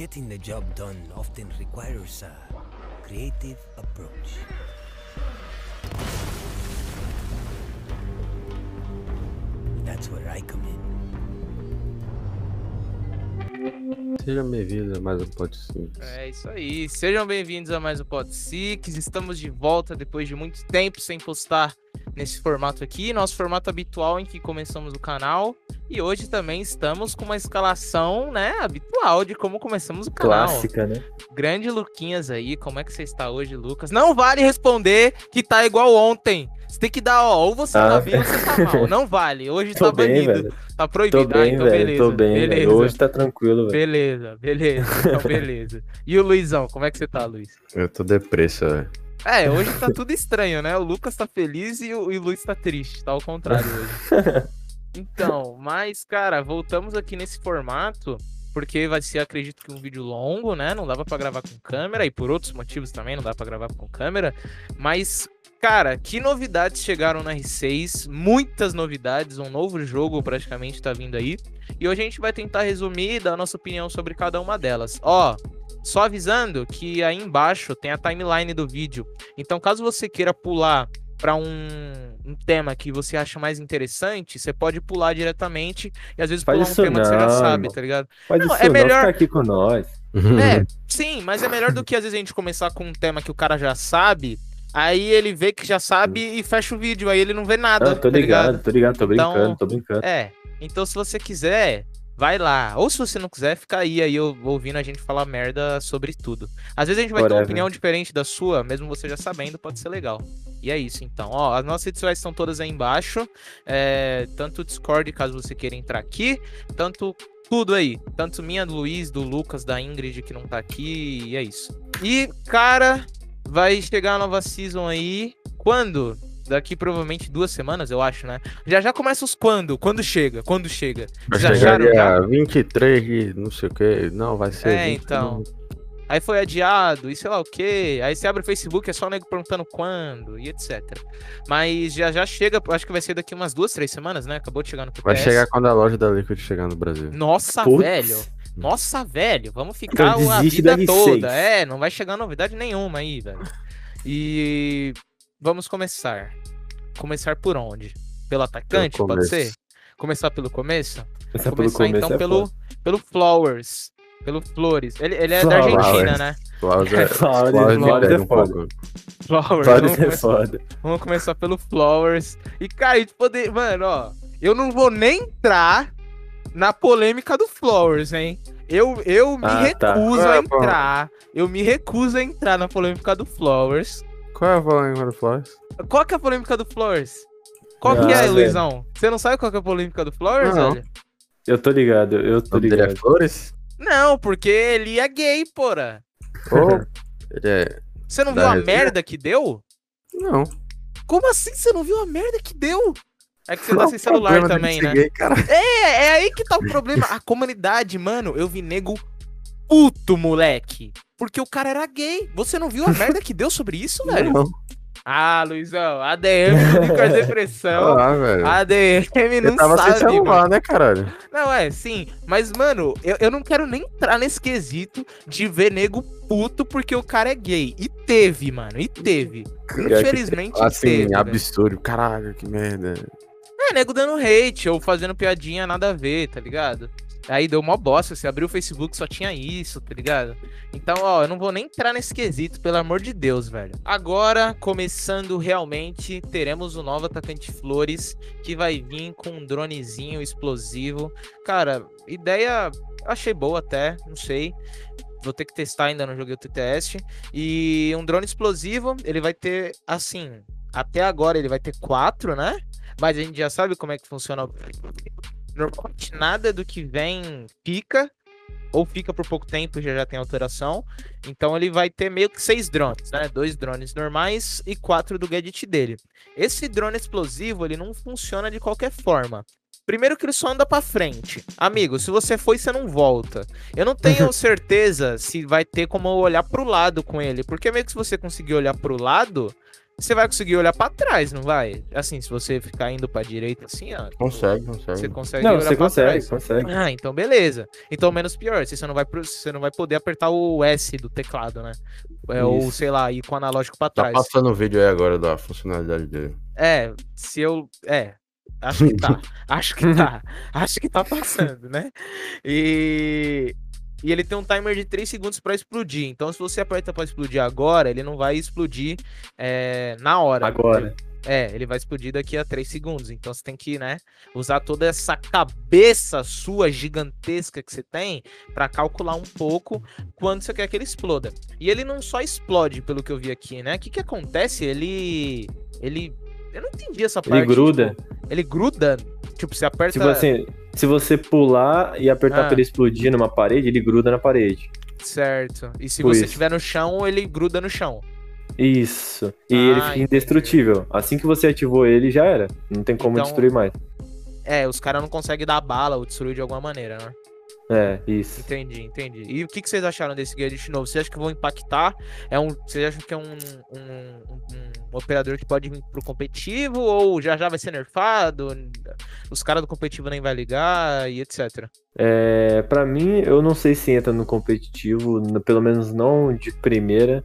Getting the job done often requires a creative approach. That's where I come in. Seja bem-vindo a mais um Pod. É isso aí. Sejam bem-vindos a mais um Pod Six. Estamos de volta depois de muito tempo sem postar nesse formato aqui, nosso formato habitual em que começamos o canal. E hoje também estamos com uma escalação, né, habitual de como começamos o canal. Clássica, né? Grande Luquinhas aí, como é que você está hoje, Lucas? Não vale responder que tá igual ontem. Você tem que dar, ó, ou você Ah. tá bem ou você tá mal. Não vale. Hoje Tô tá bem, banido. velho. Tá Tô proibido. Ah, bem, então velho. beleza. Tô bem, beleza. velho. Hoje tá tranquilo, velho. Beleza, beleza. Então, beleza. E o Luizão, como é que você tá, Luiz? Eu tô depressa, velho. É, hoje tá tudo estranho, né? O Lucas tá feliz e o, e o Luiz tá triste, tá ao contrário hoje. Então, mas, cara, voltamos aqui nesse formato, porque vai ser, acredito que um vídeo longo, né? Não dava pra gravar com câmera, e por outros motivos também não dá pra gravar com câmera. Mas, cara, que novidades chegaram na R6? Muitas novidades, um novo jogo praticamente tá vindo aí. E hoje a gente vai tentar resumir dar a nossa opinião sobre cada uma delas. Ó, só avisando que aí embaixo tem a timeline do vídeo. Então, caso você queira pular para um, um tema que você acha mais interessante, você pode pular diretamente e às vezes Faz pular um tema que você já não, sabe, tá ligado? Faz Não, isso é não, melhor- fica aqui com nós. É, sim, mas é melhor do que às vezes a gente começar com um tema que o cara já sabe, aí ele vê que já sabe e fecha o vídeo, aí ele não vê nada, Ah, tô tá ligado? ligado, tô ligado, tô Então- brincando, tô brincando. É, então se você quiser, vai lá. Ou se você não quiser, fica aí, aí eu ouvindo a gente falar merda sobre tudo. Às vezes a gente vai ter uma opinião diferente da sua, mesmo você já sabendo, pode ser legal. E é isso, então. Ó, as nossas redes sociais estão todas aí embaixo. é, tanto o Discord, caso você queira entrar aqui, tanto tudo aí. Tanto minha, do Luiz, do Lucas, da Ingrid, que não tá aqui, e é isso. E, cara, vai chegar a nova season aí. Quando? Daqui provavelmente duas semanas, eu acho, né? Já já começa os quando. Quando chega? Quando chega? Já acharam já? dia 23 de não sei o que. Não, vai ser. É, 20, então. Aí foi adiado, e sei lá o quê. Aí você abre o Facebook, é só o nego perguntando quando, e etc. Mas já já chega, acho que vai ser daqui umas duas, três semanas, né? Acabou de chegar no Vai PPS. chegar quando a loja da Liquid chegar no Brasil. Nossa, Putz. velho. Nossa, velho. Vamos ficar Então a vida da R6. toda. É, não vai chegar novidade nenhuma aí, velho. E vamos começar. Começar por onde? Pelo atacante, Pelo pode ser? Começar pelo começo? Começar pelo Começar começo então é pelo, foda. pelo Flowers. Pelo Flores. Ele, ele é da Flowers. Argentina, né? Flowers é. Flowers, Flowers Flowers libera é um foda. Flowers. Flowers Vamos, é começar, foda. vamos começar pelo Flowers. E, cara, a gente poder. Mano, ó. Eu não vou nem entrar na polêmica do Flowers, hein? Eu, eu me Ah, tá. recuso Ah, a pô. entrar. Eu me recuso a entrar na polêmica do Flowers. Qual é a polêmica do Flowers? Qual que é a polêmica do Flowers? Qual Ah, que é, velho. Luizão? Você não sabe qual que é a polêmica do Flowers, Não. velho? Eu tô ligado, eu tô é ligado. Flores? Não, porque ele é gay, porra. Ele é. Você não viu a merda que deu? Não. Como assim você não viu a merda que deu? É que você Qual tá sem celular também, né? gay, cara? É, é aí que tá o problema. A comunidade, mano, eu vi nego puto, moleque. Porque o cara era gay. Você não viu a merda que deu sobre isso, velho? Não. Ah, Luizão, ADM com a depressão. Ah, velho. ADM não Eu tava sem sabe, celular, mano. né, caralho? Não, é, sim. Mas, mano, eu, eu não quero nem entrar nesse quesito de ver nego puto porque o cara é gay. E teve, mano, e teve. que Infelizmente Assim, teve. velho. absurdo. Caralho, que merda. É, nego dando hate ou fazendo piadinha nada a ver, tá ligado? Aí deu mó bosta, você abriu o Facebook só tinha isso, tá ligado? Então, ó, eu não vou nem entrar nesse quesito, pelo amor de Deus, velho. Agora, começando realmente, teremos o novo atacante Flores, que vai vir com um dronezinho explosivo. Cara, ideia achei boa até, não sei. Vou ter que testar ainda, não joguei o TTS. E um drone explosivo, ele vai ter, assim, até agora ele vai ter quatro, né? Mas a gente já sabe como é que funciona. o- Normalmente nada do que vem fica, ou fica por pouco tempo e já, já tem alteração. Então ele vai ter meio que seis drones, né? Dois drones normais e quatro do gadget dele. Esse drone explosivo, ele não funciona de qualquer forma. Primeiro que ele só anda pra frente. Amigo, se você foi, você não volta. Eu não tenho certeza se vai ter como olhar pro lado com ele. Porque meio que se você conseguir olhar pro lado, você vai conseguir olhar pra trás, não vai? Assim, se você ficar indo pra direita assim, ó. Consegue, Você consegue. consegue Não, olhar você pra consegue, trás. consegue. Ah, então beleza. Então menos pior, você não vai pro- você não vai poder apertar o S do teclado, né? É, ou sei lá, ir com o analógico pra Tá trás. passando o vídeo aí agora da funcionalidade dele. É, se eu. É. Acho que tá. acho que tá. Acho que tá passando, né? E. E ele tem um timer de 3 segundos pra explodir. Então, se você aperta pra explodir agora, ele não vai explodir é, na hora. Agora. É, ele vai explodir daqui a 3 segundos. Então você tem que, né, usar toda essa cabeça sua gigantesca que você tem pra calcular um pouco quando você quer que ele exploda. E ele não só explode, pelo que eu vi aqui, né? O que que acontece? Ele ele eu não entendi essa parte. Ele gruda. tipo, ele gruda, tipo, você aperta Tipo assim, se você pular e apertar Ah. pra ele explodir numa parede, ele gruda na parede. certo. E se Tipo você estiver no chão, ele gruda no chão. Isso. E Ah, ele fica entendi. indestrutível. Assim que você ativou ele, já era. Não tem como Então- destruir mais. É, os caras não conseguem dar bala ou destruir de alguma maneira, né? É, isso. Entendi, entendi. E o que, que vocês acharam desse Gadget novo? Vocês acham que vão impactar? É um, vocês acham que é um, um, um- operador que pode vir pro competitivo ou já já vai ser nerfado? Os caras do competitivo nem vai ligar e etc. É, pra mim, eu não sei se entra no competitivo, pelo menos não de primeira.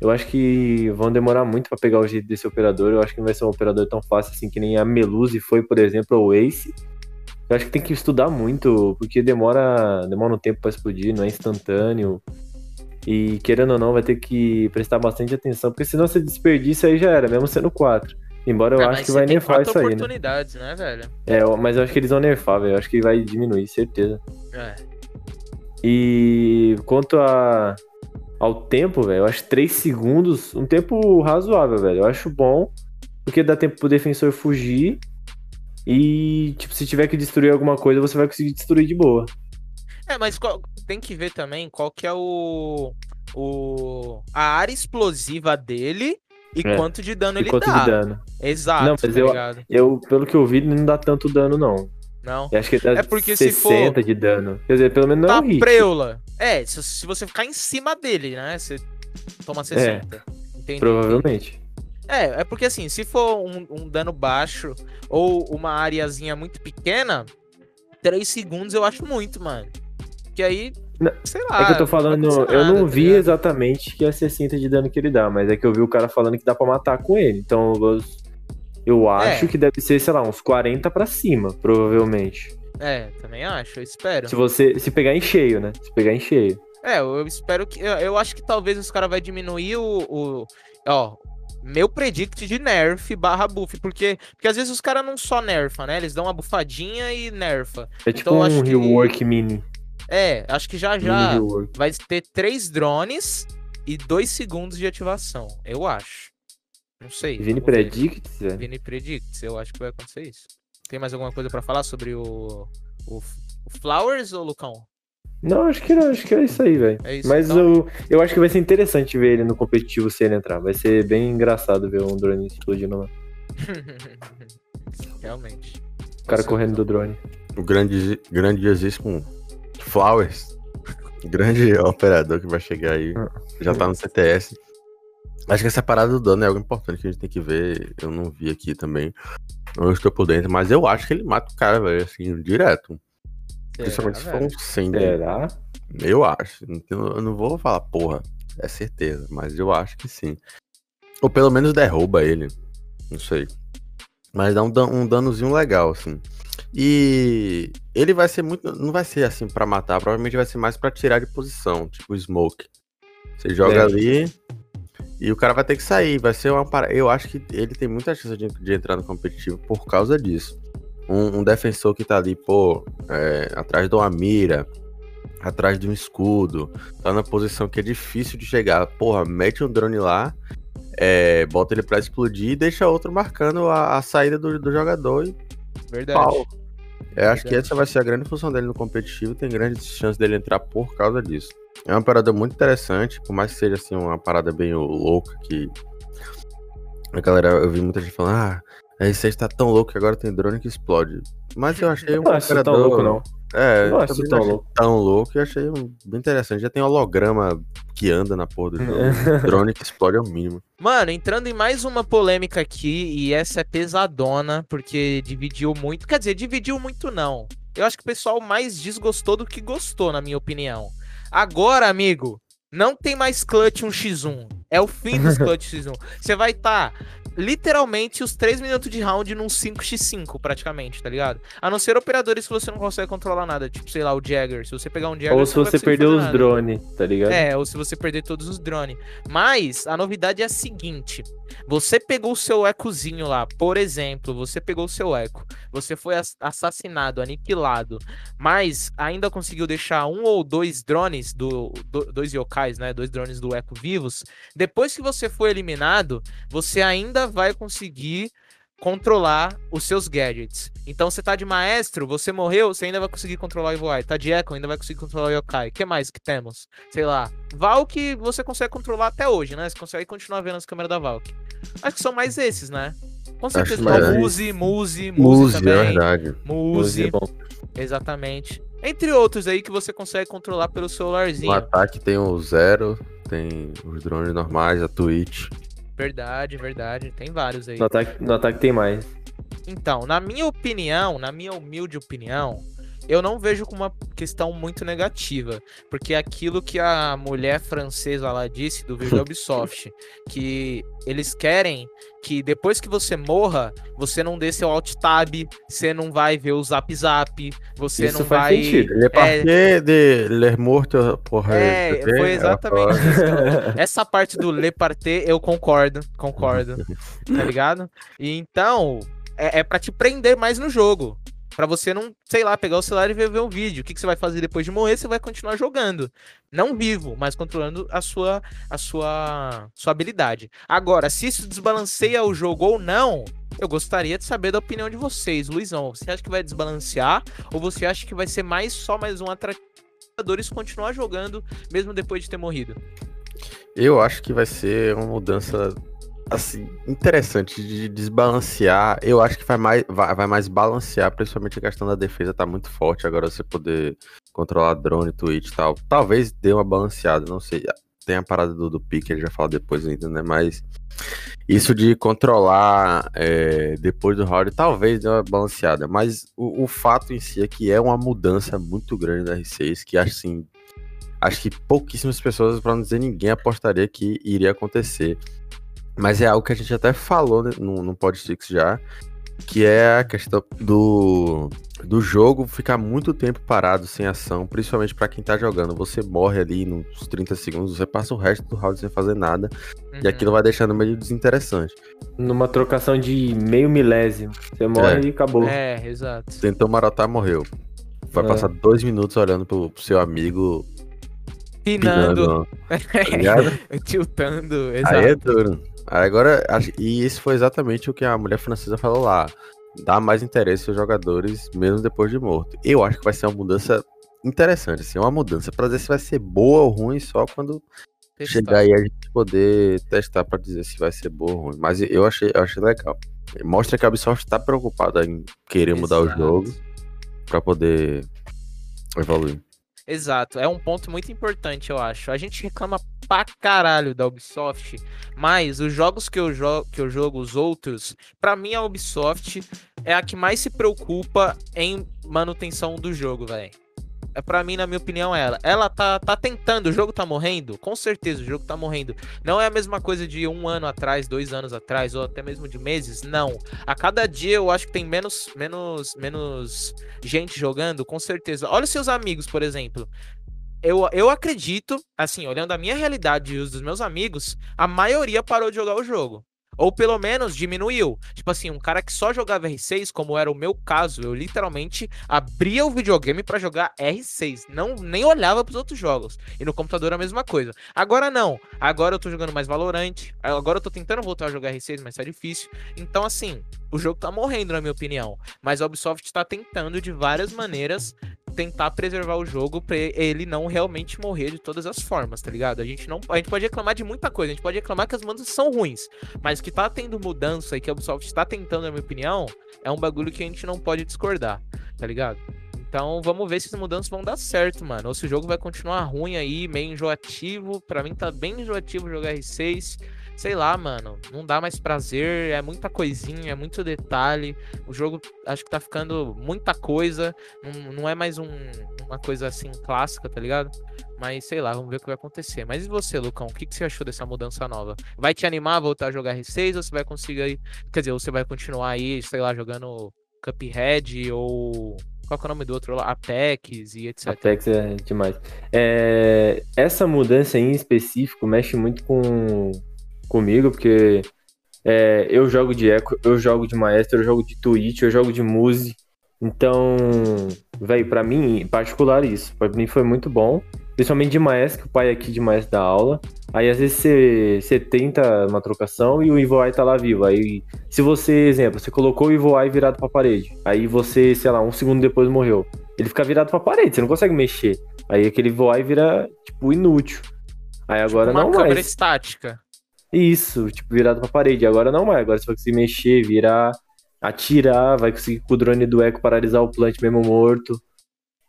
Eu acho que vão demorar muito pra pegar o jeito desse operador. Eu acho que não vai ser um operador tão fácil assim que nem a Melusi foi, por exemplo, ou o Ace. Eu acho que tem que estudar muito, porque demora, demora um tempo pra explodir, não é instantâneo. E querendo ou não, vai ter que prestar bastante atenção, porque senão você desperdiça aí já era, mesmo sendo 4. Embora eu Ah, acho que vai nerfar isso aí, né? oportunidades, né, velho? É, mas eu acho que eles vão nerfar, velho. Eu acho que vai diminuir, certeza. É. E quanto a, ao tempo, velho, eu acho 3 segundos um tempo razoável, velho. Eu acho bom, porque dá tempo pro defensor fugir. E, tipo, se tiver que destruir alguma coisa, você vai conseguir destruir de boa. É, mas qual- tem que ver também qual que é o, o a área explosiva dele e É. quanto de dano E ele quanto dá. de dano. Exato, Não, mas tá eu- ligado? Eu, pelo que eu vi, não dá tanto dano, não. Não. Eu acho que dá É porque se 60 de dano. Quer dizer, pelo menos não é Tá um hit. preula. É, se, se você ficar em cima dele, né? Você toma 60. Entendi. Provavelmente. É, é porque assim, se for um, um dano baixo ou uma areazinha muito pequena, 3 segundos eu acho muito, mano. Que aí, Não, sei lá. É que eu tô não falando, eu nada, não tá vi ligado? exatamente que é 60 de dano que ele dá, mas é que eu vi o cara falando que dá pra matar com ele. Então eu, eu acho É. que deve ser, sei lá, uns 40 pra cima, provavelmente. É, também acho, eu espero. Se você se pegar em cheio, né? Se pegar em cheio. É, eu espero que. Eu, eu acho que talvez os caras vai diminuir o, o. Ó, meu predict de nerf barra buff. Porque, porque às vezes os caras não só nerfa, né? Eles dão uma bufadinha e nerfa. É tipo Então, um acho que- rework mini. É, acho que já já vai ter três drones e dois segundos de ativação. Eu acho. Não sei. Vini. Predicts, velho. Vini Predicts, eu acho que vai acontecer isso. Tem mais alguma coisa pra falar sobre o, o, o Flowers ou Lucão? Não, acho que não, acho que é isso aí, velho. É Mas então? eu, eu acho que vai ser interessante ver ele no competitivo se ele entrar. Vai ser bem engraçado ver um drone explodindo lá. Realmente. O cara Nossa, correndo do drone. O grande, grandiosíssimo Flowers. Grande operador que vai chegar aí. Já tá no CTS. Acho que essa parada do dano é algo importante que a gente tem que ver. Eu não vi aqui também. Eu não estou por dentro, mas eu acho que ele mata o cara, velho, assim, direto. Principalmente se for um 100. Será? Eu acho. Então, Eu não vou falar, porra, é certeza, mas eu acho que sim. Ou pelo menos derruba ele. Não sei. Mas dá um, dan- um danozinho legal, assim. E ele vai ser muito. Não vai ser assim pra matar, provavelmente vai ser mais pra tirar de posição, tipo smoke. Você joga É. ali e o cara vai ter que sair. Vai ser uma parada. Eu acho que ele tem muita chance de, de entrar no competitivo por causa disso. Um, um defensor que tá ali, pô, é, atrás de uma mira, atrás de um escudo, tá na posição que é difícil de chegar. Porra, mete um drone lá, é, bota ele pra explodir e deixa outro marcando a, a saída do, do jogador e Verdade. pau. Eu acho que essa vai ser a grande função dele no competitivo, tem grandes chances dele entrar por causa disso. É uma parada muito interessante, por mais que seja assim uma parada bem louca que a galera, eu vi muita gente falando, ah, a R6 tá tão louco que agora tem drone que explode. Mas eu achei um Não acho tão louco, não. É, Eu não eu acho tão louco. tão louco e achei um- bem interessante. Já tem holograma que anda na porra do jogo. drone que explode é o mínimo. Mano, entrando em mais uma polêmica aqui, e essa é pesadona, porque dividiu muito. Quer dizer, dividiu muito não. Eu acho que o pessoal mais desgostou do que gostou, na minha opinião. Agora, amigo, não tem mais clutch 1x1. É o fim dos clutch x1. Você vai estar literalmente os 3 minutos de round num 5x5, praticamente, tá ligado? A não ser operadores que você não consegue controlar nada, tipo, sei lá, o Jagger. Se você pegar um Jagger, Ou se você perder os drones, tá ligado? É, ou se você perder todos os drones. Mas a novidade é a seguinte: você pegou o seu ecozinho lá, por exemplo, você pegou o seu eco, você foi ass- assassinado, aniquilado, mas ainda conseguiu deixar um ou dois drones do, do- dois yokais, né, dois drones do eco vivos. Depois que você foi eliminado, você ainda vai conseguir controlar os seus gadgets. Então você tá de maestro, você morreu, você ainda vai conseguir controlar o Evoai. Tá de Echo, ainda vai conseguir controlar o Yokai. O que mais que temos? Sei lá. Valk você consegue controlar até hoje, né? Você consegue continuar vendo as câmeras da Valk. Acho que são mais esses, né? Com certeza. esses. Muse, Muse, Muse Muse, é também. verdade. Muse Muse, é bom. exatamente. Entre outros aí que você consegue controlar pelo celularzinho. No ataque tem o Zero, tem os drones normais, a Twitch. Verdade, verdade. Tem vários aí. No ataque, no ataque tem mais. Então, na minha opinião, na minha humilde opinião, eu não vejo como uma questão muito negativa, porque é aquilo que a mulher francesa lá disse do vídeo Ubisoft, que eles querem que depois que você morra, você não dê seu alt tab, você não vai ver o zap zap, você Isso não faz vai sentido. Ele é partir de Ler Morto, porra. É, foi ela exatamente isso. cara. Essa parte do Le Parté, eu concordo, concordo. tá ligado? E então, é, é para te prender mais no jogo. Pra você não, sei lá, pegar o celular e ver, ver um vídeo. O que, que você vai fazer depois de morrer? Você vai continuar jogando. Não vivo, mas controlando a sua, a sua, sua habilidade. Agora, se isso desbalanceia o jogo ou não, eu gostaria de saber da opinião de vocês. Luizão, você acha que vai desbalancear? Ou você acha que vai ser mais só mais um atrativo jogadores continuar jogando mesmo depois de ter morrido? Eu acho que vai ser uma mudança assim interessante de desbalancear. Eu acho que vai mais, vai, vai mais balancear, principalmente a questão da defesa tá muito forte agora você poder controlar drone, Twitch e tal. Talvez dê uma balanceada, não sei. Tem a parada do, do pique, ele já fala depois ainda, né? Mas isso de controlar é, depois do round talvez dê uma balanceada. Mas o, o fato em si é que é uma mudança muito grande da R6, que assim acho que pouquíssimas pessoas, para não dizer ninguém, apostaria que iria acontecer. Mas é algo que a gente até falou né, no, no Podstix já, que é a questão do, do jogo ficar muito tempo parado sem ação, principalmente para quem tá jogando. Você morre ali nos 30 segundos, você passa o resto do round sem fazer nada, e Uhum. aquilo vai deixando meio desinteressante. Numa trocação de meio milésimo. Você morre É. e acabou. É, exato. Tentou marotar, morreu. Vai É. passar dois minutos olhando pro, pro seu amigo Pinando, pinando, tá tiltando, exato. Aí é duro. Agora, e isso foi exatamente o que a mulher francesa falou lá. Dá mais interesse aos jogadores, mesmo depois de morto. Eu acho que vai ser uma mudança interessante, assim, uma mudança. Pra dizer se vai ser boa ou ruim só quando Testar. chegar aí a gente poder testar pra dizer se vai ser boa ou ruim. Mas eu achei, eu achei legal. Mostra que a Ubisoft tá preocupada em querer mudar o Exato. jogo pra poder evoluir. Exato, é um ponto muito importante, eu acho. A gente reclama pra caralho da Ubisoft, mas os jogos que eu, jo que eu jogo, os outros, pra mim a Ubisoft é a que mais se preocupa em manutenção do jogo, velho. É para mim, na minha opinião, é ela. Ela tá, tá tentando, o jogo tá morrendo? Com certeza, o jogo tá morrendo. Não é a mesma coisa de um ano atrás, dois anos atrás, ou até mesmo de meses, não. A cada dia eu acho que tem menos, menos, menos gente jogando, com certeza. Olha os seus amigos, por exemplo. Eu, eu acredito, assim, olhando a minha realidade e os dos meus amigos, a maioria parou de jogar o jogo. Ou pelo menos diminuiu. Tipo assim, um cara que só jogava R6, como era o meu caso, eu literalmente abria o videogame pra jogar R6. Não, nem olhava pros outros jogos. E no computador a mesma coisa. Agora não. Agora eu tô jogando mais Valorant. Agora eu tô tentando voltar a jogar R6, mas tá difícil. Então, assim, o jogo tá morrendo, na minha opinião. Mas a Ubisoft tá tentando de várias maneiras tentar preservar o jogo pra ele não realmente morrer de todas as formas, tá ligado? A gente não, a gente pode reclamar de muita coisa, a gente pode reclamar que as mudanças são ruins, mas que tá tendo mudança e que a Ubisoft tá tentando, na minha opinião, é um bagulho que a gente não pode discordar, tá ligado? Então vamos ver se as mudanças vão dar certo, mano. Ou se o jogo vai continuar ruim aí, meio enjoativo. Pra mim tá bem enjoativo jogar R6. Sei lá, mano. Não dá mais prazer. É muita coisinha, é muito detalhe. O jogo acho que tá ficando muita coisa. Não, não é mais um, uma coisa assim clássica, tá ligado? Mas sei lá, vamos ver o que vai acontecer. Mas e você, Lucão? O que, que você achou dessa mudança nova? Vai te animar a voltar a jogar R6 ou você vai conseguir aí. Quer dizer, você vai continuar aí, sei lá, jogando Cuphead ou. Qual é o nome do outro? Apex e etc. Apex é demais. É, essa mudança em específico mexe muito com comigo, porque é, eu jogo de Echo, eu jogo de Maestro, eu jogo de Twitch, eu jogo de Muse. Então, velho, para mim, em particular, isso. Pra mim foi muito bom. Principalmente de Maestro, que o pai aqui de Maestro dá aula. Aí às vezes você, você tenta uma trocação e o Ivoai tá lá vivo. Aí, se você, exemplo, você colocou o Ivoai virado pra parede. Aí você, sei lá, um segundo depois morreu. Ele fica virado pra parede, você não consegue mexer. Aí aquele Ivoai vira, tipo, inútil. Aí agora Uma não câmera mais. estática. Isso, tipo, virado pra parede. Agora não mais. Agora você vai conseguir mexer, virar, atirar, vai conseguir com o drone do Echo paralisar o plant mesmo morto.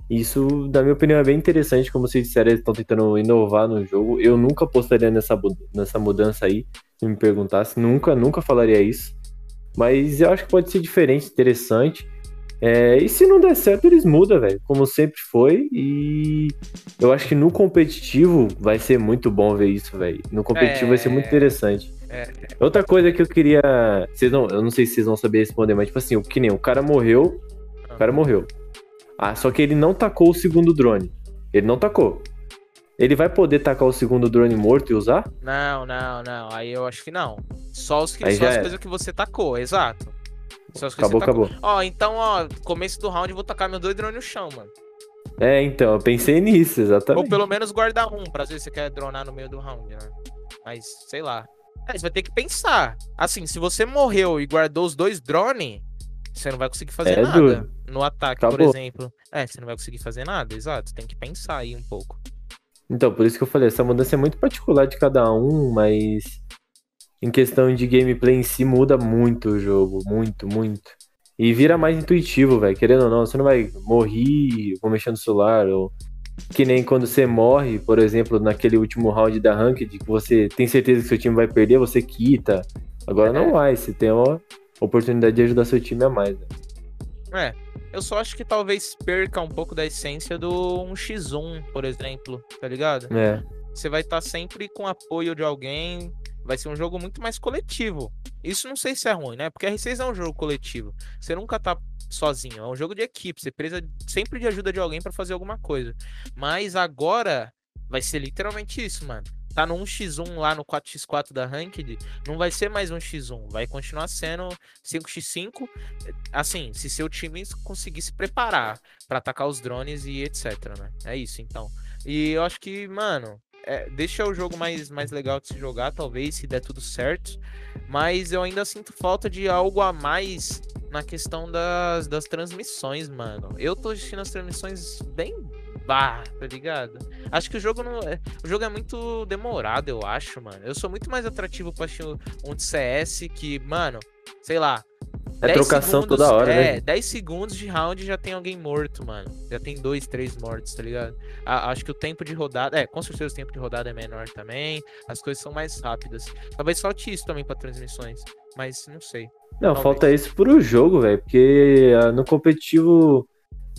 Isso, na minha opinião, é bem interessante. Como vocês disseram, eles estão tentando inovar no jogo. Eu nunca apostaria nessa, nessa mudança aí, se me perguntasse. Nunca, nunca falaria isso. Mas eu acho que pode ser diferente, interessante. É, e se não der certo, eles mudam, velho. Como sempre foi. E eu acho que no competitivo vai ser muito bom ver isso, velho. No competitivo vai ser muito É. interessante. É. Outra coisa que eu queria. Vocês não, eu não sei se vocês vão saber responder, mas tipo assim, o que nem o cara morreu. O cara morreu. Ah, só que ele não tacou o segundo drone. Ele não tacou. Ele vai poder tacar o segundo drone morto e usar? Não, não, não. Aí eu acho que não. Só, os que, só as coisas que você tacou, exato. Acabou, você tacou. acabou. Ó, então, ó, começo do round eu vou tacar meus dois drones no chão, mano. É, então, eu pensei nisso, Ou exatamente. pelo menos guardar um, pra às vezes você quer dronar no meio do round, né? Mas, sei lá. É, você vai ter que pensar. Assim, se você morreu e guardou os dois drones, você não vai conseguir fazer É nada duro. no ataque, por Acabou. exemplo. É, você não vai conseguir fazer nada, exato. Tem que pensar aí um pouco. Então, por isso que eu falei, essa mudança é muito particular de cada um, mas em questão de gameplay em si muda muito o jogo, muito, muito. E vira mais intuitivo, velho, querendo ou não, você não vai morrer, vou mexer no celular, ou que nem quando você morre, por exemplo, naquele último round da Ranked, que você tem certeza que seu time vai perder, você quita. Agora É. não vai, você tem uma oportunidade de ajudar seu time a mais. Né? É, eu só acho que talvez perca um pouco da essência do 1x1, por exemplo, tá ligado? É, Você vai estar sempre com apoio de alguém, vai ser um jogo muito mais coletivo. Isso não sei se é ruim, né? Porque R6 é um jogo coletivo. Você nunca tá sozinho, é um jogo de equipe, você precisa sempre de ajuda de alguém pra fazer alguma coisa. Mas agora vai ser literalmente isso, mano. Tá no 1x1 lá no 4x4 da Ranked, não vai ser mais 1x1, vai continuar sendo 5x5. Assim, se seu time conseguir se preparar pra atacar os drones e etc, né? É isso, então. E eu acho que, mano, é, deixa o jogo mais, mais legal de se jogar, talvez, se der tudo certo. Mas eu ainda sinto falta de algo a mais na questão das, das transmissões, mano. Eu tô assistindo as transmissões bem bah, tá ligado? Acho que o jogo não. é- O jogo é muito demorado, eu acho, mano. Eu sou muito mais atrativo pra assistir um de CS que, mano, sei lá. É 10 trocação segundos- toda hora, é, né? 10 segundos de round já tem alguém morto, mano. Já tem dois, três mortos, tá ligado? A- acho que o tempo de rodada. É, com certeza o tempo de rodada é menor também. As coisas são mais rápidas. Talvez falte isso também pra transmissões. Mas não sei. Não, Talvez. falta isso pro jogo, velho. Porque ah, no competitivo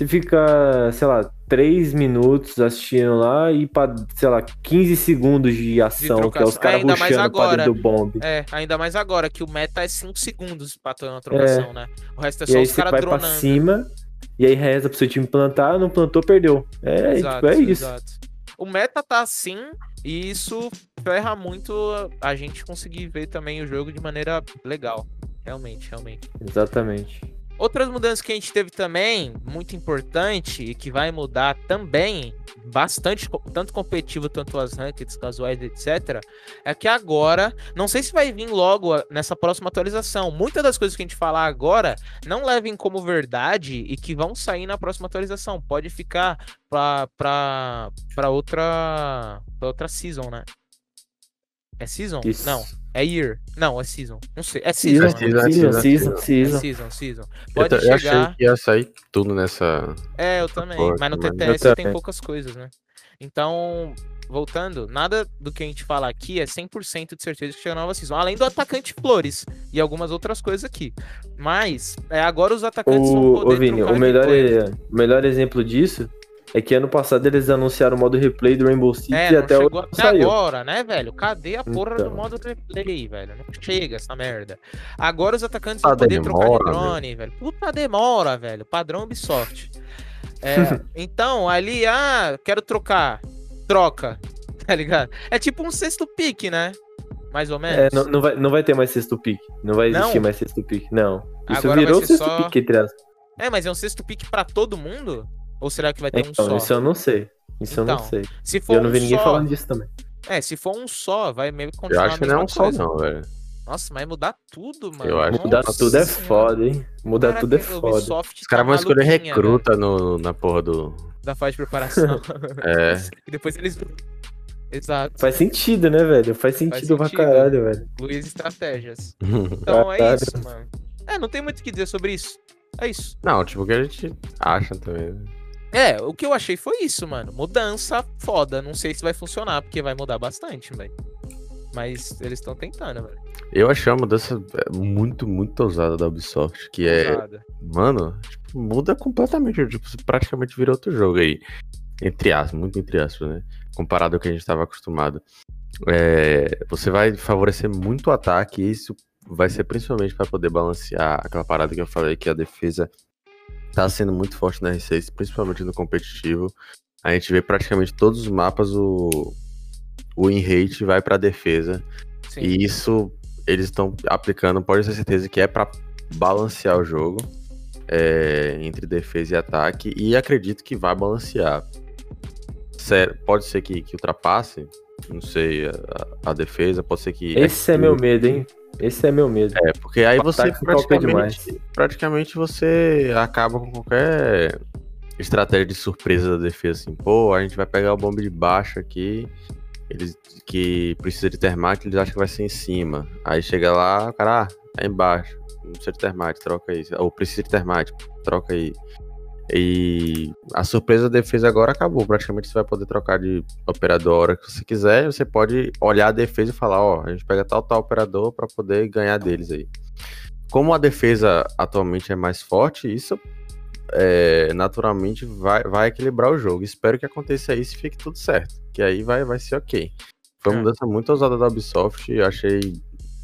você fica, sei lá, 3 minutos assistindo lá e pra, sei lá, 15 segundos de ação, que é os caras mais rushando pra dentro do bomb. É, ainda mais agora que o meta é 5 segundos pra ter uma trocação, né? O resto é só os caras vai pra dronando. cima e aí reza pro seu time plantar, não plantou, perdeu. É, tipo, é isso. exato. O meta tá assim, e isso ferra muito a gente conseguir ver também o jogo de maneira legal. Realmente, realmente. Exatamente. Outras mudanças que a gente teve também, muito importante, e que vai mudar também, bastante, tanto competitivo, tanto as rankeds, casuais, etc., é que agora, não sei se vai vir logo nessa próxima atualização, muitas das coisas que a gente falar agora, não levem como verdade e que vão sair na próxima atualização. Pode ficar pra outra, pra outra season, né? É season? Isso. Não. É year. Não, é season. Não sei. É season. Season, né? season, season, season, season, É season. season, season. Eu, Pode ta- eu achei chegar. que ia sair tudo nessa. É, eu também. Porra, Mas no. TTS Eu tem poucas coisas, né? Então, voltando, nada do que a gente fala aqui é 100% de certeza que chega na nova season. Além do atacante Flores e algumas outras coisas aqui. Mas, é, agora os atacantes vão O, poder ô Vini, o melhor, coisa. o melhor exemplo disso é que ano passado eles anunciaram o modo replay do Rainbow Six É, e até hoje não até saiu. agora, né, velho? Cadê a porra do Então. modo replay, velho? Não chega essa merda. Agora os atacantes vão poder trocar de demora, drone, velho. Puta demora, velho. Padrão Ubisoft. É, então, ali, ah, quero trocar. Troca. Tá ligado? É tipo um sexto pique, né? Mais ou menos. É, não, não vai, não vai ter mais sexto pique. Não vai existir Não? mais sexto pique. Não. Isso Agora virou sexto só- pique, entre aspas. É, mas é um sexto pique pra todo mundo? Ou será que vai ter Então, um só? isso eu não sei. Isso eu Então, não sei. Se for Eu não um vi ninguém só, falando disso também. É, se for um só, vai meio que Eu continuar acho a que não é um só, coisa. não, velho. Nossa, mas mudar tudo, mano. Eu acho que Mudar tudo é foda, hein? Mudar Caraca, tudo é foda. Ubisoft Os caras vão escolher recruta no, na porra do. da fase de preparação. É. e depois eles. Exato. Faz sentido, né, velho? Faz sentido pra sentido. caralho, velho. Luiz Estratégias. Então é isso, mano. É, não tem muito o que dizer sobre isso. É isso. não, tipo, o que a gente acha também. É, o que eu achei foi isso, mano. Mudança foda. Não sei se vai funcionar, porque vai mudar bastante, velho. Mas eles estão tentando, velho. Eu achei uma mudança é, muito, muito ousada da Ubisoft. Que é. Ousada. Mano, tipo, muda completamente. Tipo, praticamente vira outro jogo aí. Entre aspas, muito entre aspas, né? Comparado ao que a gente estava acostumado. É, você vai favorecer muito o ataque e isso vai ser principalmente para poder balancear aquela parada que eu falei que a defesa tá sendo muito forte na R6, principalmente no competitivo. A gente vê praticamente todos os mapas o o win rate vai para defesa Sim. e isso eles estão aplicando, pode ter certeza que é para balancear o jogo é, entre defesa e ataque, e acredito que vai balancear. Sério, pode ser que, que ultrapasse, não sei, a, a defesa, pode ser que. Esse é meu medo, hein? Esse é meu medo. É, porque aí você praticamente, praticamente você acaba com qualquer estratégia de surpresa da defesa, assim, pô, a gente vai pegar o bomba de baixo aqui, eles que precisa de termite, eles acham que vai ser em cima. Aí chega lá, o cara, ah, é embaixo, não precisa de termite, troca aí. Ou precisa de termite, troca aí. E a surpresa da defesa agora acabou. Praticamente você vai poder trocar de operador a hora que você quiser. Você pode olhar a defesa e falar, ó, a gente pega tal, tal operador para poder ganhar deles aí. Como a defesa atualmente é mais forte, isso é, naturalmente vai, vai equilibrar o jogo. Espero que aconteça isso e fique tudo certo. Que aí vai, vai ser ok. Foi uma É. mudança muito ousada da Ubisoft e achei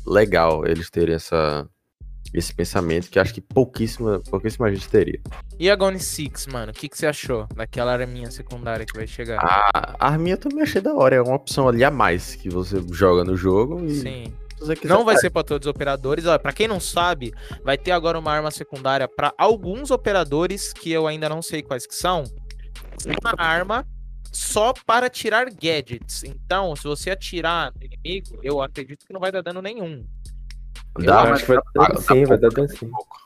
legal eles terem essa, esse pensamento que acho que pouquíssima, pouquíssima gente teria. E a Gone Six, mano? O que, que você achou daquela arminha secundária que vai chegar? A a arminha eu também achei da hora, é uma opção ali a mais que você joga no jogo e Sim. Não vai ser pra todos os operadores. Olha, para quem não sabe, vai ter agora uma arma secundária pra alguns operadores que eu ainda não sei quais que são. Uma arma só para tirar gadgets. Então, se você atirar no inimigo, eu acredito que não vai dar dano nenhum. Dá, acho que vai dá- dar sim, vai dar pouco, dano dá sim. pouco.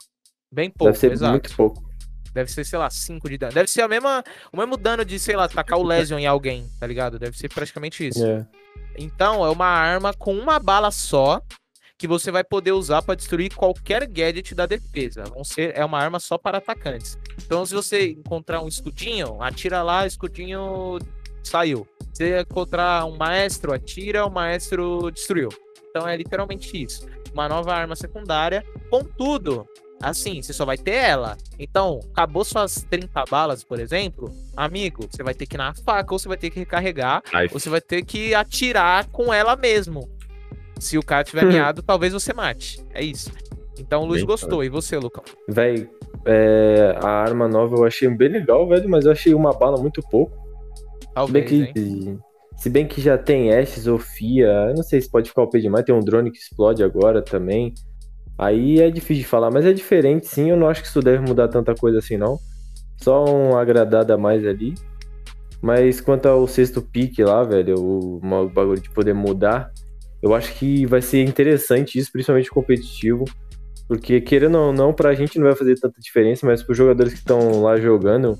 Bem pouco, Deve ser exato. muito pouco. Deve ser, sei lá, 5 de dano. Deve ser a mesma, o mesmo dano de, sei lá, tacar o Lesion em alguém, tá ligado? Deve ser praticamente isso. É. Então, é uma arma com uma bala só que você vai poder usar para destruir qualquer gadget da defesa. Vão ser, é uma arma só para atacantes. Então, se você encontrar um escudinho, atira lá, escudinho saiu. Se encontrar um maestro, atira, o maestro destruiu. Então, é literalmente isso. Uma nova arma secundária. Contudo, assim, você só vai ter ela. Então, acabou suas 30 balas, por exemplo, amigo, você vai ter que ir na faca ou você vai ter que recarregar Aí, você vai ter que atirar com ela mesmo. Se o cara tiver miado, talvez você mate. É isso. Então o Luiz Bem gostou. E você, Lucão? Véi, é, a arma nova eu achei bem legal, velho, mas eu achei uma bala muito pouco. Se bem Talvez, que, hein? Se bem que já tem Ashes ou Fia, eu não sei se pode ficar o pé demais, tem um drone que explode agora também. Aí é difícil de falar, mas é diferente sim, eu não acho que isso deve mudar tanta coisa assim não. Só um agradado a mais ali. Mas quanto ao sexto pique lá, velho, o, o bagulho de poder mudar, eu acho que vai ser interessante isso, principalmente competitivo. Porque querendo ou não, pra gente não vai fazer tanta diferença, mas pros jogadores que estão lá jogando,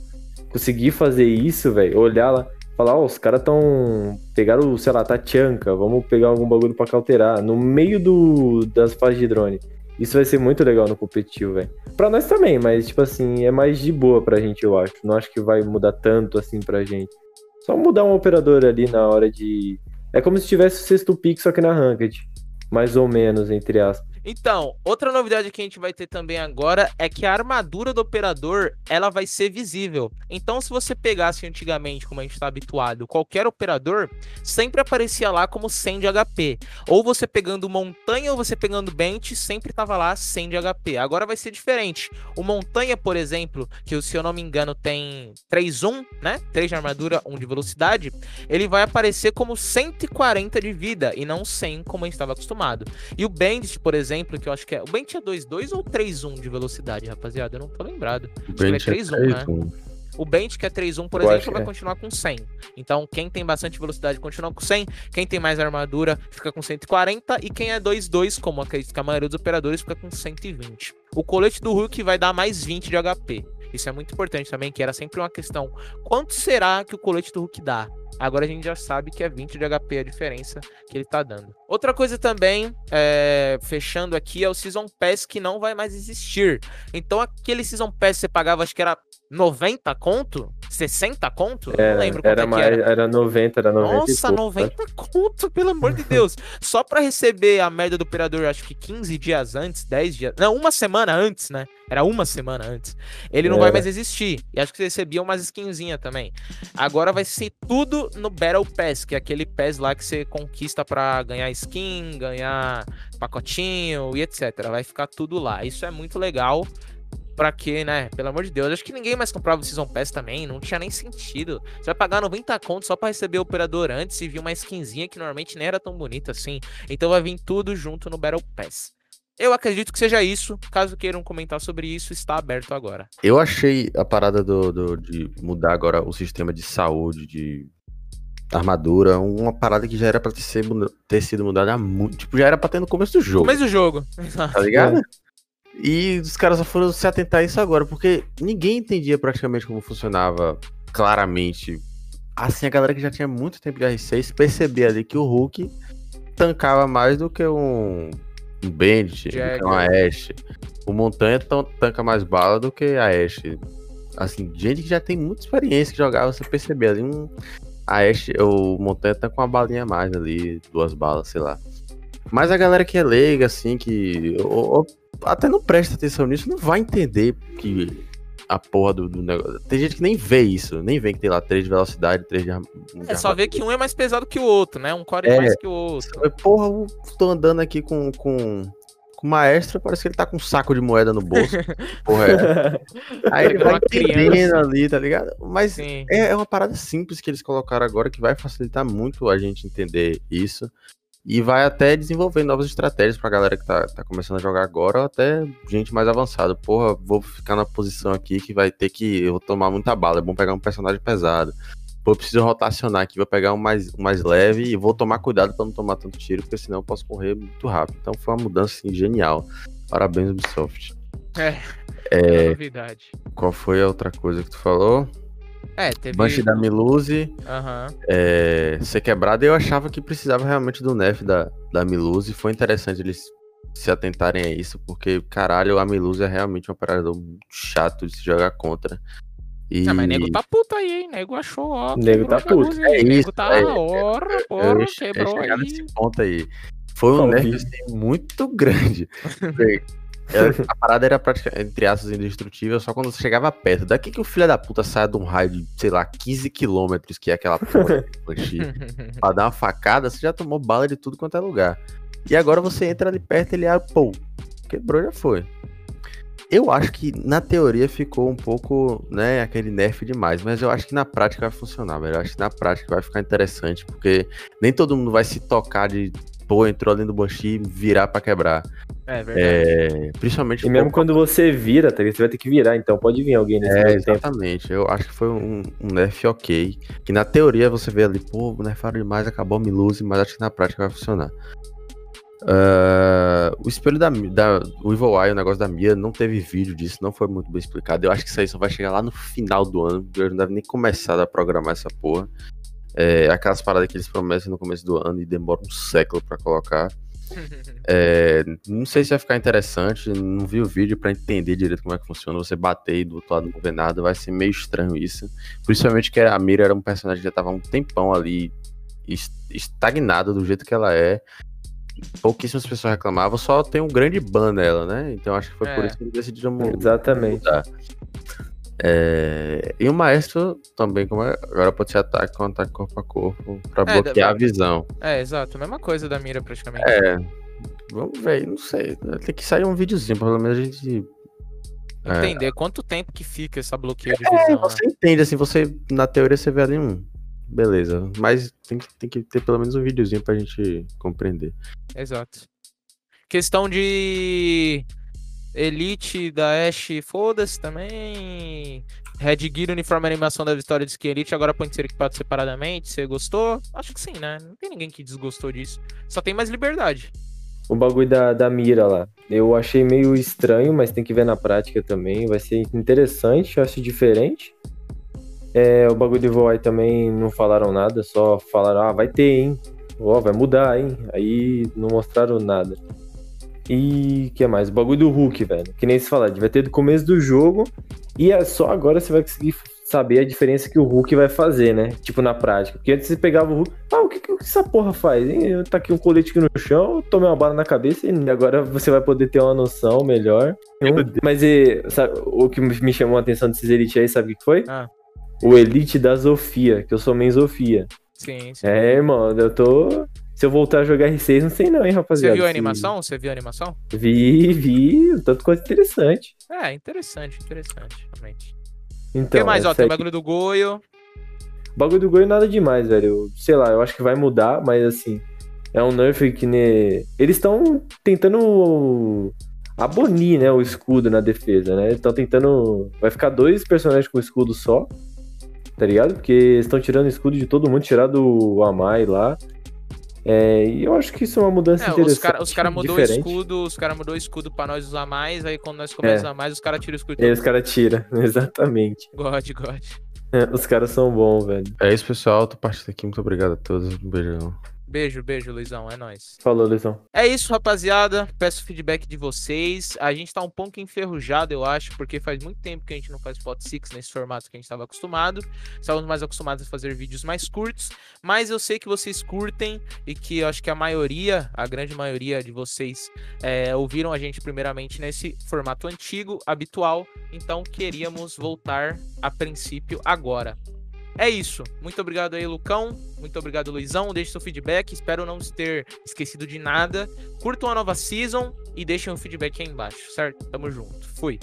conseguir fazer isso, velho, olhar lá, falar, ó, os caras tão. Pegaram, sei lá, Tachanka, vamos pegar algum bagulho pra cauterar. No meio do, das fases de drone. Isso vai ser muito legal no competitivo, velho. Pra nós também, mas, tipo assim, é mais de boa pra gente, eu acho. Não acho que vai mudar tanto assim pra gente. Só mudar um operador ali na hora de. É como se tivesse o sexto pick, só que na ranked. Mais ou menos, entre aspas. Então, outra novidade que a gente vai ter também agora é que a armadura do operador ela vai ser visível. Então, se você pegasse antigamente, como a gente está habituado, qualquer operador, sempre aparecia lá como 100 de HP. Ou você pegando montanha ou você pegando bench, sempre estava lá 100 de HP. Agora vai ser diferente. O montanha, por exemplo, que se eu não me engano tem 3-1, né? 3 de armadura, 1 de velocidade, ele vai aparecer como 140 de vida e não 100 como a gente estava acostumado. E o Bandit, por exemplo, exemplo, que eu acho que é. O Bent é 2-2 ou 3-1 de velocidade, rapaziada? Eu não tô lembrado. O Acho que ele é Bent é 3-1, né? 3-1. O Bent, que é 3-1, por Eu exemplo, vai é. continuar com 100. Então, quem tem bastante velocidade continua com 100. Quem tem mais armadura fica com 140. E quem é 2-2, como acredito que a maioria dos operadores, fica com 120. O colete do Hulk vai dar mais 20 de HP. Isso é muito importante também, que era sempre uma questão. Quanto será que o colete do Hulk dá? Agora a gente já sabe que é 20 de HP a diferença que ele tá dando. Outra coisa também, é, fechando aqui, é o Season Pass que não vai mais existir. Então aquele Season Pass você pagava, acho que era 90 conto? 60 conto? Era, não lembro quanto era é que mais, era. era 90, era 90 e Nossa, pouco, 90 conto, pelo amor de Deus. Só pra receber a merda do operador, acho que 15 dias antes, 10 dias. Não, uma semana antes, né? Era uma semana antes. Ele não vai Era. mais existir. E acho que você recebia umas skinzinhas também. Agora vai ser tudo no Battle Pass, que é aquele pass lá que você conquista pra ganhar skin, ganhar pacotinho e etc. Vai ficar tudo lá. Isso é muito legal. Pra quê, né? Pelo amor de Deus. Acho que ninguém mais comprava o Season Pass também. Não tinha nem sentido. Você vai pagar 90 contos só pra receber o operador antes e vir uma skinzinha que normalmente nem era tão bonita assim. Então vai vir tudo junto no Battle Pass. Eu acredito que seja isso. Caso queiram comentar sobre isso, está aberto agora. Eu achei a parada do, do- de mudar agora o sistema de saúde, de armadura, uma parada que já era pra ter, ser ter sido mudada há muito. Tipo, já era pra ter no começo do jogo. Mas o jogo. Tá ligado? E os caras só foram se atentar a isso agora, porque ninguém entendia praticamente como funcionava claramente. Assim, a galera que já tinha muito tempo de R6 percebia ali que o Hulk tancava mais do que um, um Bandit, do que Jagger. uma Ashe. O Montanha tan- tanca mais bala do que a Ashe. Assim, gente que já tem muita experiência que jogava, você percebia ali um. A Ashe, o Montanha tá com uma balinha a mais ali, duas balas, sei lá. Mas a galera que é leiga, assim, que ou- ou até não presta atenção nisso, não vai entender que a porra do, do negócio. Tem gente que nem vê isso, nem vê que tem lá 3 de velocidade, 3 de, É só ver que um é mais pesado que o outro, né? Um core É. mais que o outro. Porra, eu tô andando aqui com, com, com o maestro, parece que ele tá com um saco de moeda no bolso. porra, é. Aí ele vai criança. entendendo ali, tá ligado? Mas é, é uma parada simples que eles colocaram agora que vai facilitar muito a gente entender isso. E vai até desenvolver novas estratégias pra galera que tá, tá começando a jogar agora, ou até gente mais avançada. Porra, vou ficar na posição aqui que vai ter que. Eu vou tomar muita bala. É bom pegar um personagem pesado. Pô, eu preciso rotacionar aqui, vou pegar um mais, um mais leve e vou tomar cuidado pra não tomar tanto tiro, porque senão eu posso correr muito rápido. Então foi uma mudança assim, genial. Parabéns, Ubisoft. É. É, É novidade. qual foi a outra coisa que tu falou? É, teve. Banshee da Miluzi. Aham. é, ser quebrada, eu achava que precisava realmente do nerf da, da Miluzi. Foi interessante eles se atentarem a isso, porque, caralho, a Miluzi é realmente um operador muito chato de se jogar contra. E... Ah, mas nego tá puto aí, hein? Nego achou, ó. Nego tá puto. É nego isso, tá, é, porra, ia- quebrou aí. nesse ponto aí. Foi um nerf assim, muito grande. A parada era praticamente, entre aspas, indestrutível só quando você chegava perto. Daqui que o filho da puta saia de um raio de, sei lá, 15 quilômetros, que é aquela porra pra dar uma facada, você já tomou bala de tudo quanto é lugar. E agora você entra ali perto e ele, ah, pô, quebrou, já foi. Eu acho que na teoria ficou um pouco, né, aquele nerf demais, mas eu acho que na prática vai funcionar, velho. Eu acho que na prática vai ficar interessante, porque nem todo mundo vai se tocar de, pô, entrou ali no Banshee e virar pra quebrar. É verdade. É, principalmente E mesmo pô, quando você vira, tá? Você vai ter que virar, então pode vir alguém nesse é, meio tempo. exatamente. Eu acho que foi um, um nerf ok. Que na teoria você vê ali, pô, nerfaram demais, acabou a Miluse, mas acho que na prática vai funcionar. Ah, o espelho da, da o Evil Eye, o negócio da Mia, não teve vídeo disso, não foi muito bem explicado. Eu acho que isso aí só vai chegar lá no final do ano, porque eu não deve nem começar a programar essa porra. É, aquelas paradas que eles prometem no começo do ano e demoram um século pra colocar. É, não sei se vai ficar interessante, não vi o vídeo pra entender direito como é que funciona. Você bater e do outro lado não ver nada, vai ser meio estranho isso. Principalmente que a Mira era um personagem que já tava um tempão ali es- estagnada do jeito que ela é. Pouquíssimas pessoas reclamavam, só tem um grande ban nela, né? Então acho que foi por É. isso que eles decidiram Exatamente. mudar. É, E o maestro também, como é, agora pode ser ataque com ataque corpo a corpo pra É, bloquear a visão. É, exato. Mesma coisa da mira, praticamente. É, vamos ver, não sei. Tem que sair um videozinho, pelo menos a gente. é. Entender quanto tempo que fica essa bloqueio de É, visão. né? você entende, assim, você, na teoria, você vê ali um. Beleza, mas tem que, tem que ter pelo menos um videozinho pra gente compreender. Exato. Questão de Elite da Ashe, foda-se também. Red Gear, uniforme animação da vitória de Skin Elite, agora pode ser equipado separadamente. Você gostou? Acho que sim, né? Não tem ninguém que desgostou disso. Só tem mais liberdade. O bagulho da, da mira lá. Eu achei meio estranho, mas tem que ver na prática também. Vai ser interessante, eu acho diferente. É, o bagulho de Voai também não falaram nada, só falaram, ah, vai ter, hein? Ó, vai mudar, hein? Aí não mostraram nada. E que mais? O bagulho do Hulk, velho. Que nem se falar, vai ter do começo do jogo. E é só agora você vai conseguir saber a diferença que o Hulk vai fazer, né? Tipo, na prática. Porque antes você pegava o Hulk. Ah, o que, que essa porra faz? Hein? Eu tá aqui um colete aqui no chão, tomei uma bala na cabeça e agora você vai poder ter uma noção melhor. Mas e, sabe, o que me chamou a atenção desses Elite aí, sabe o que foi? Ah. O Elite da Zofia, que eu sou main Zofia. Sim, sim. É, irmão, eu tô. Se eu voltar a jogar R6, não sei não, hein, Você rapaziada. viu a animação? Você viu a animação? Vi, vi, tanto coisa interessante. É, interessante, interessante, realmente. Então, O que mais? Ó, essa tem o bagulho do Goio. bagulho do Goi nada demais, velho. Sei lá, eu acho que vai mudar, mas assim, é um nerf que ne... eles estão tentando abolir, né, o escudo na defesa, né? Estão tentando, vai ficar dois personagens com escudo só. Tá ligado? Porque estão tirando o escudo de todo mundo, tirado o Amai lá. É, e eu acho que isso é uma mudança É, os interessante. caras os cara mudou o diferente. escudo, os caras mudou o escudo pra nós usar mais, aí quando nós começamos a usar mais, os caras tiram o escudo. E aí os caras tiram, exatamente. God, God. É, os caras são bons, velho. É isso, pessoal. Tô partindo aqui. Muito obrigado a todos. Um beijão. Beijo, beijo, Luizão, é nóis. Falou, Luizão. É isso, rapaziada. Peço feedback de vocês. A gente tá um pouco enferrujado, eu acho, porque faz muito tempo que a gente não faz Pot Six nesse formato que a gente estava acostumado. Estávamos mais acostumados a fazer vídeos mais curtos, mas eu sei que vocês curtem e que eu acho que a maioria, a grande maioria de vocês, é, ouviram a gente primeiramente nesse formato antigo, habitual. Então queríamos voltar a princípio agora. É isso. Muito obrigado aí, Lucão. Muito obrigado, Luizão. Deixe seu feedback. Espero não ter esquecido de nada. Curtam a nova season e deixem o feedback aí embaixo, certo? Tamo junto. Fui.